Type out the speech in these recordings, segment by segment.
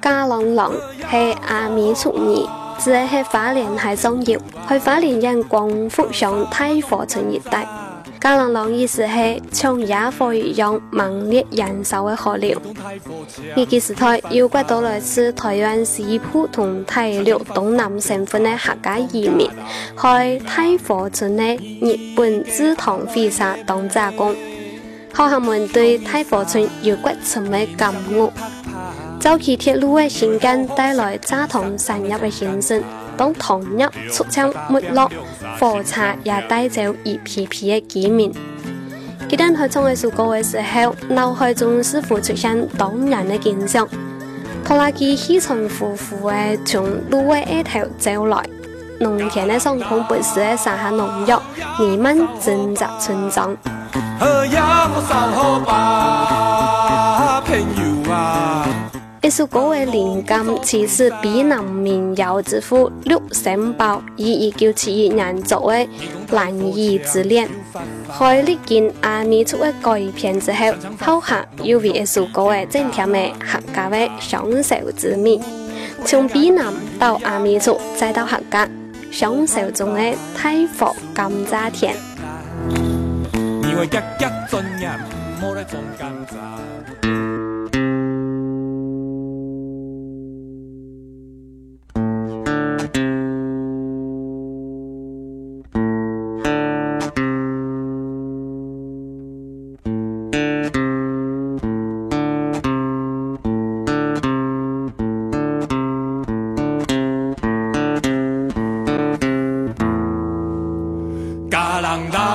家郎郎是阿弥陀尼，只系花莲海中游，去花莲人广福上太和村一带。家郎郎意思是像野火一样猛烈燃烧的河流。呢个时代，有骨多来自台湾西部同大陆东南省份的客家移民，去太和村的日本制糖会社当杂工。学客们对太和村有 quite 深的感悟。早期铁路的兴建带来蔗糖产业的兴盛，当糖业出厂没落，火车也带走一批批的居民。佢哋去创艺术歌的时候，脑海中似乎出现动人的景象：拖拉机起床呼呼的从路的一头走来，农田的上空不时的洒下农药，弥漫整个村庄。一首歌的灵感其实比南民谣之父陆森堡以一九七一年作为《蓝衣之恋》，在历经阿弥陀的改编之后，后下又为一首歌的整条的客家的享受之谜。从比南到阿弥陀，再到客家，享受中的太佛甘蔗会一一进入摸的中间站。Da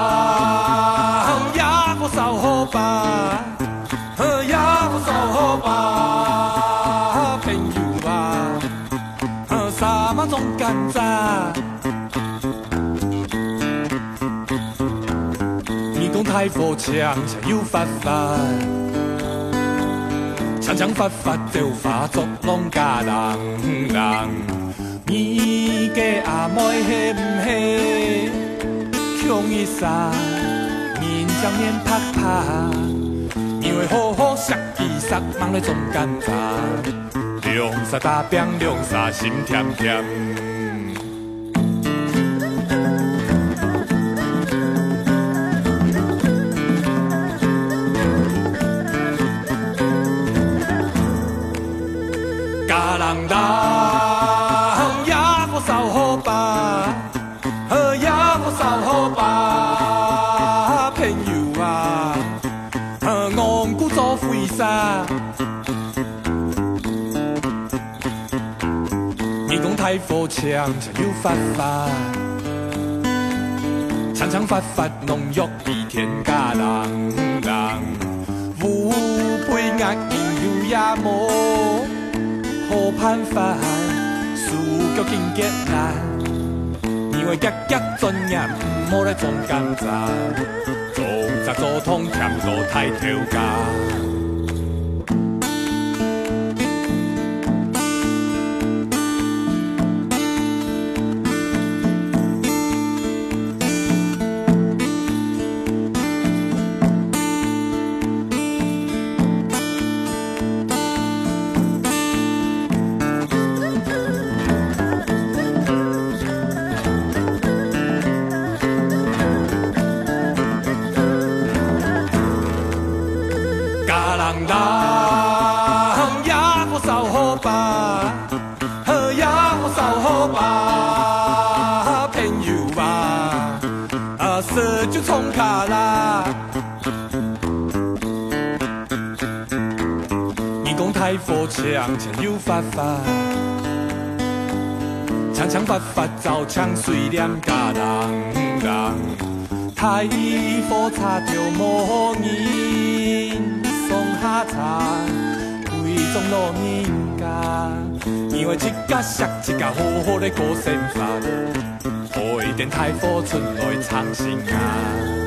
田。太火枪枪又发发，枪枪发发就化作农家人人。你嘅阿妹系唔系强一杀？面将面拍拍，因为好好食几杀，忙来种甘蔗，凉沙大饼，凉沙心甜甜。太火枪枪又发发，枪枪发发农药比天家人人，乌龟压硬又也无好办法，输脚紧结难，因为夹夹专业唔好来种甘蔗，种杂做通添做太红叶我收好吧。红叶我收好吧。朋友吧。啊，四周充卡啦。你讲。太火枪枪又发发，枪枪发发造枪水两家人人，太火擦着无人送下茶，贵种老人家，因为一家食一家好好的过生活，开点太火出来唱新歌。